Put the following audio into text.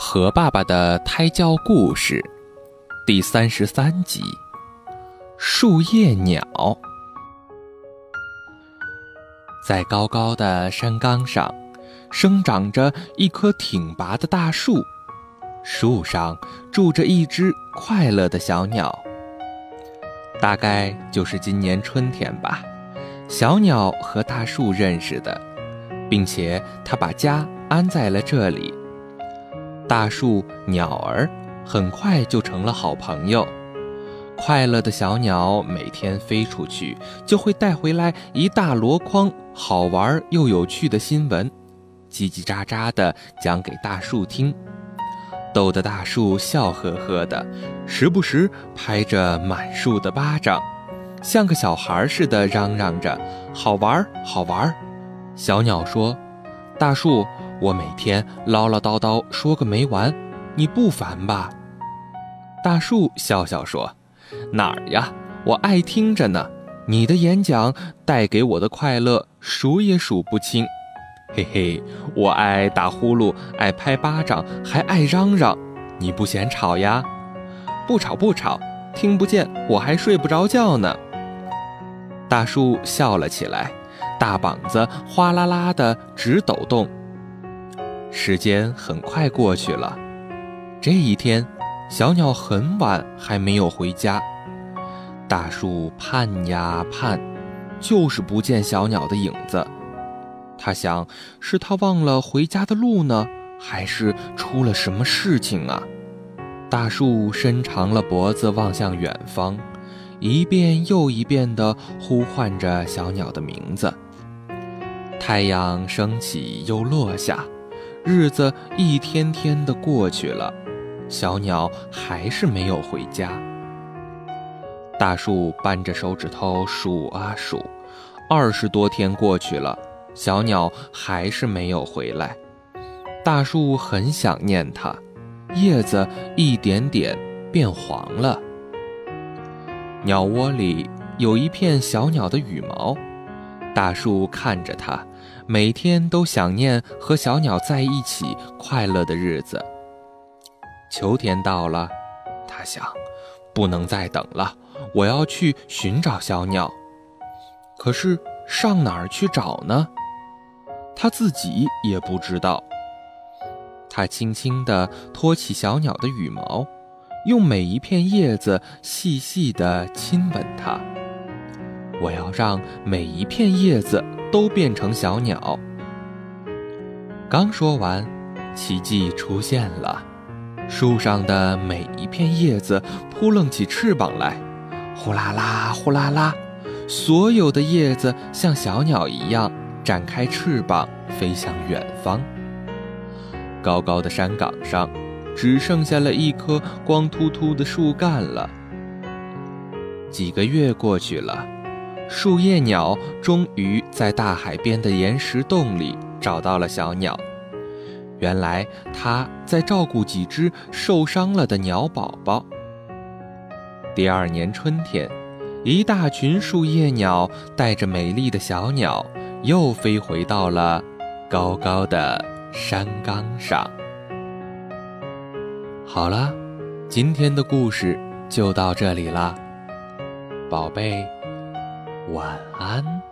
和爸爸的胎教故事，第三十三集。树叶鸟在高高的山岗上，生长着一棵挺拔的大树，树上住着一只快乐的小鸟。大概就是今年春天吧，小鸟和大树认识的，并且它把家安在了这里。大树、鸟儿很快就成了好朋友。快乐的小鸟每天飞出去，就会带回来一大箩筐好玩又有趣的新闻，叽叽喳喳地讲给大树听，逗得大树笑呵呵的，时不时拍着满树的巴掌，像个小孩似的嚷嚷着：“好玩，好玩！”小鸟说：“大树。”我每天唠唠叨叨说个没完，你不烦吧？大树笑笑说：“哪儿呀，我爱听着呢。你的演讲带给我的快乐数也数不清。嘿嘿，我爱打呼噜，爱拍巴掌，还爱嚷嚷。你不嫌吵呀？不吵不吵，听不见我还睡不着觉呢。”大树笑了起来，大膀子哗啦啦的直抖动。时间很快过去了，这一天，小鸟很晚还没有回家。大树盼呀盼，就是不见小鸟的影子。他想，是他忘了回家的路呢，还是出了什么事情啊？大树伸长了脖子望向远方，一遍又一遍地呼唤着小鸟的名字。太阳升起又落下。日子一天天的过去了，小鸟还是没有回家。大树扳着手指头数啊数，二十多天过去了，小鸟还是没有回来。大树很想念它，叶子一点点变黄了。鸟窝里有一片小鸟的羽毛，大树看着它。每天都想念和小鸟在一起快乐的日子。秋天到了，他想，不能再等了，我要去寻找小鸟。可是上哪儿去找呢？他自己也不知道。他轻轻地托起小鸟的羽毛，用每一片叶子细细地亲吻它。我要让每一片叶子。都变成小鸟。刚说完，奇迹出现了，树上的每一片叶子扑棱起翅膀来，呼啦啦，呼啦啦，所有的叶子像小鸟一样展开翅膀飞向远方。高高的山岗上，只剩下了一棵光秃秃的树干了。几个月过去了。树叶鸟终于在大海边的岩石洞里找到了小鸟。原来它在照顾几只受伤了的鸟宝宝。第二年春天，一大群树叶鸟带着美丽的小鸟又飞回到了高高的山岗上。好了，今天的故事就到这里了，宝贝。晚安。